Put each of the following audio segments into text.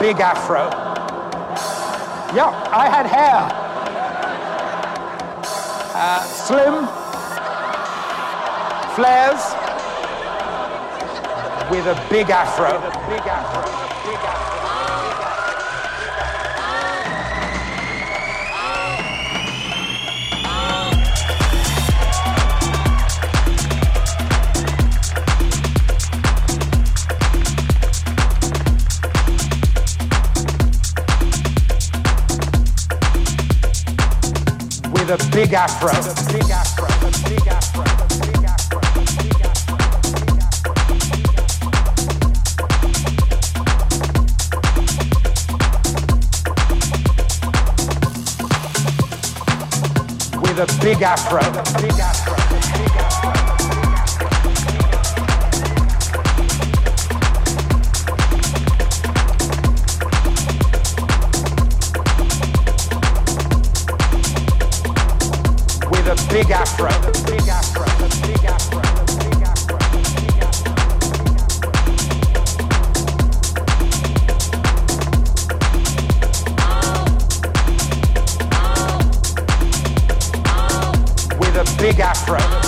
big afro. Yeah, I had hair. Uh, slim, flares. With a. Big afro. With a big afro. With a big afro. With a big afro. With a big afro. Big afro. Big afro. Big afro.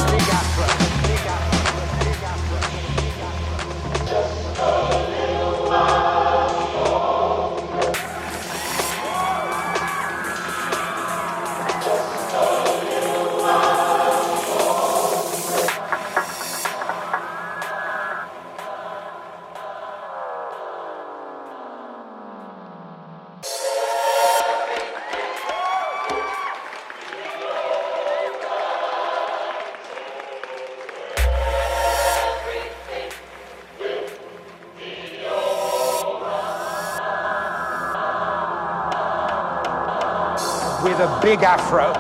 Big afro.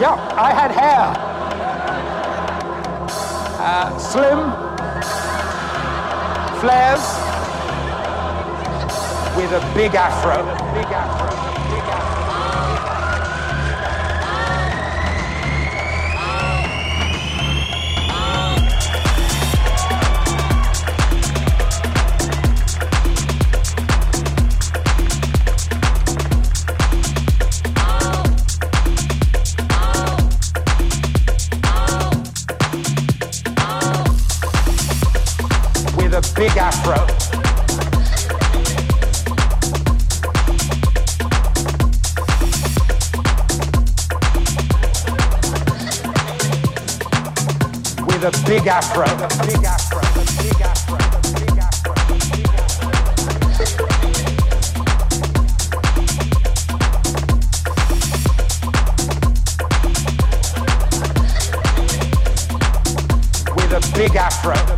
Yeah, I had hair. Uh, slim, flares, with a big afro. Big afro. Big afro. With a big afro. A big afro.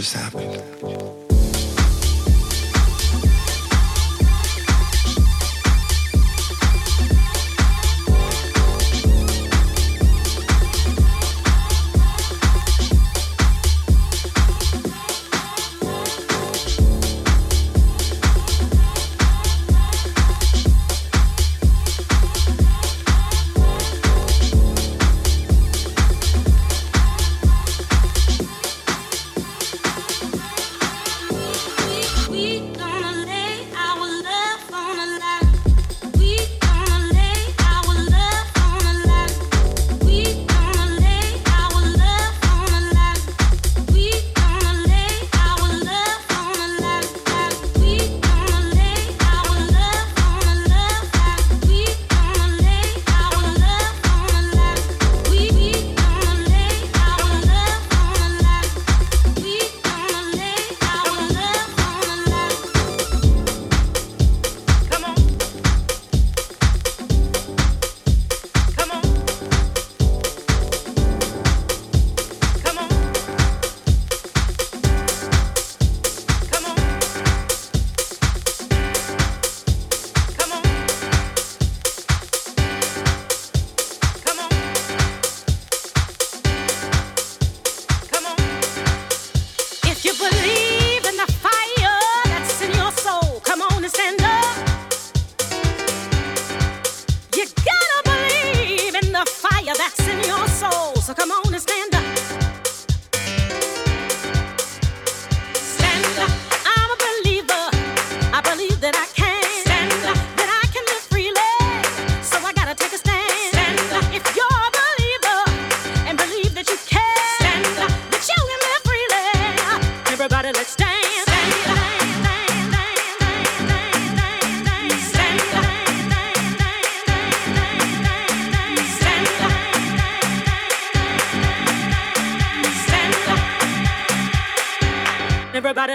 If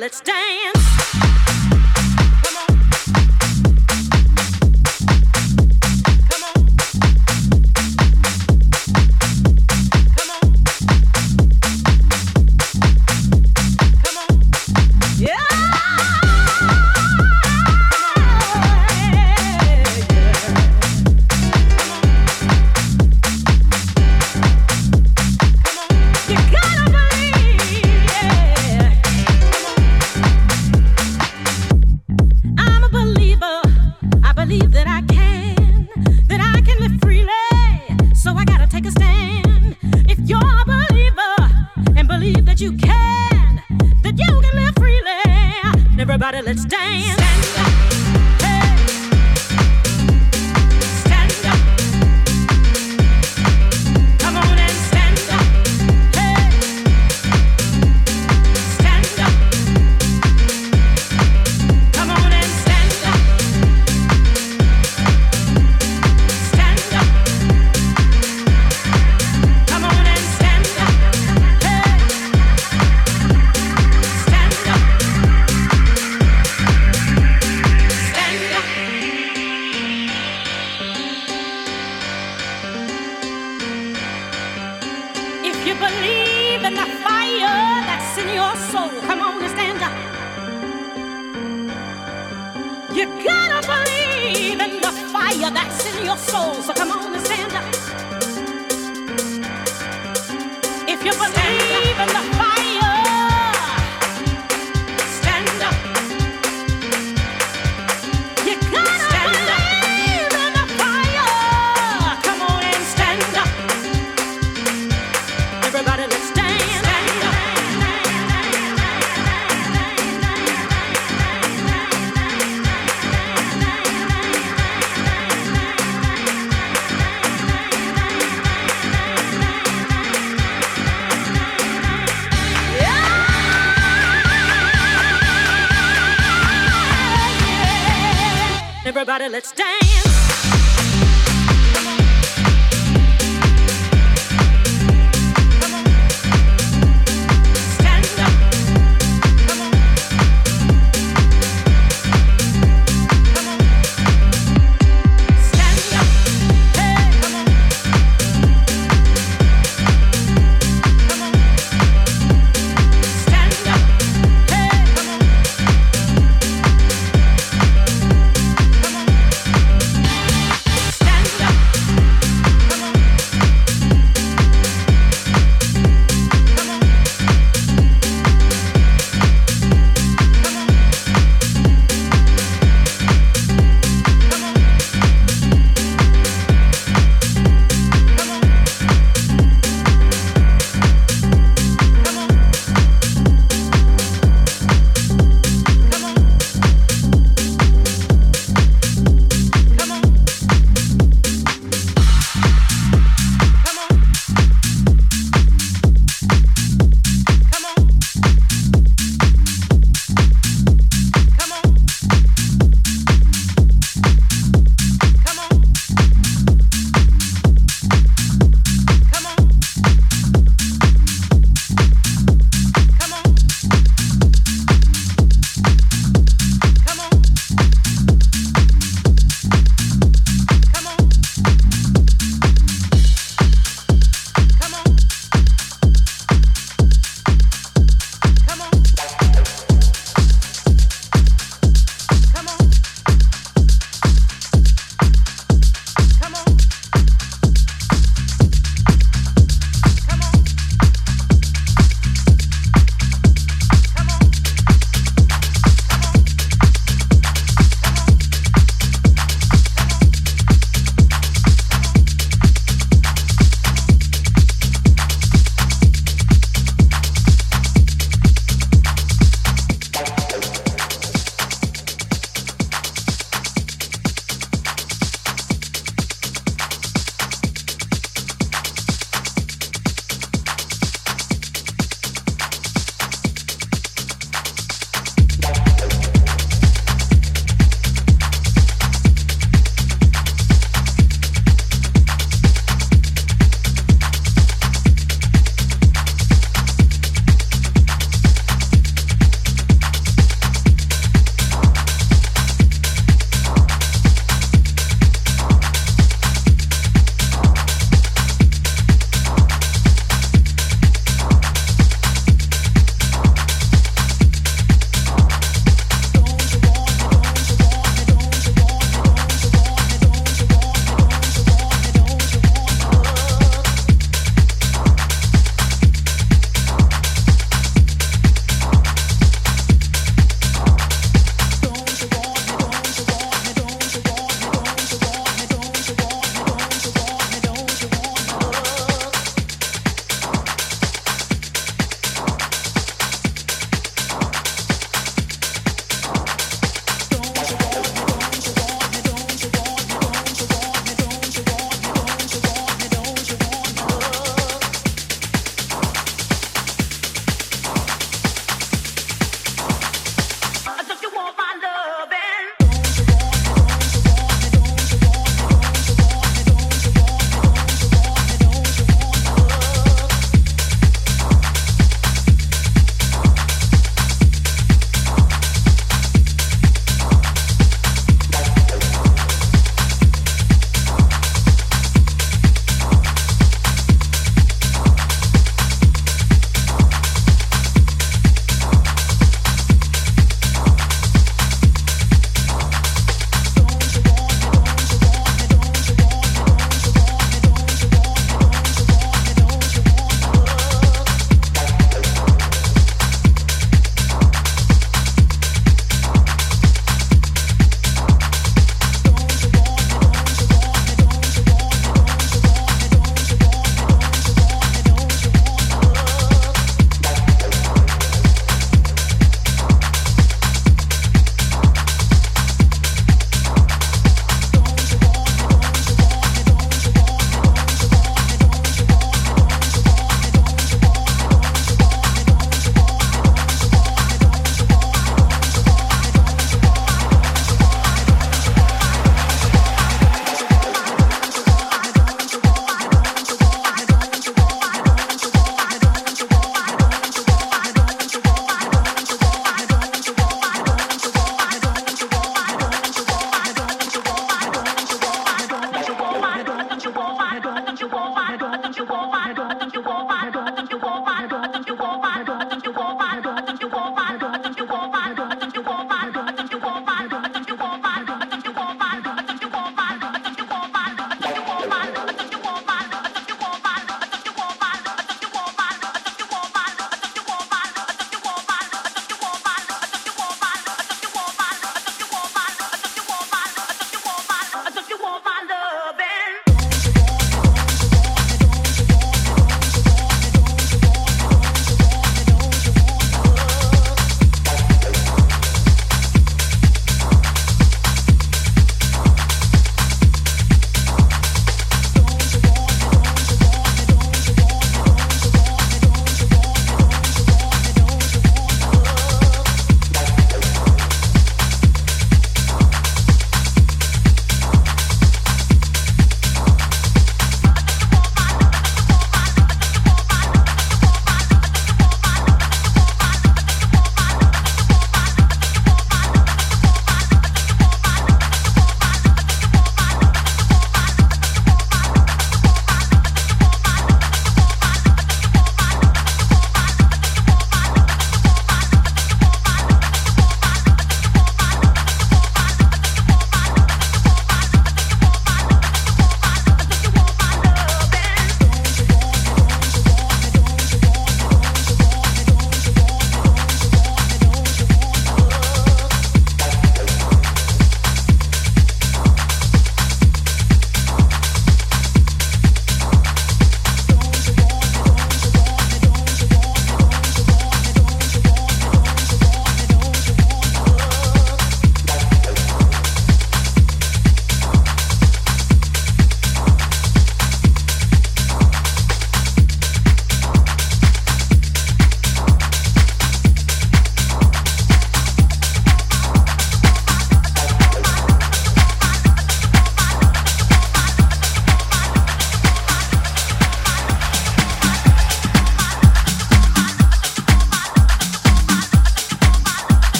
let's dance. Let's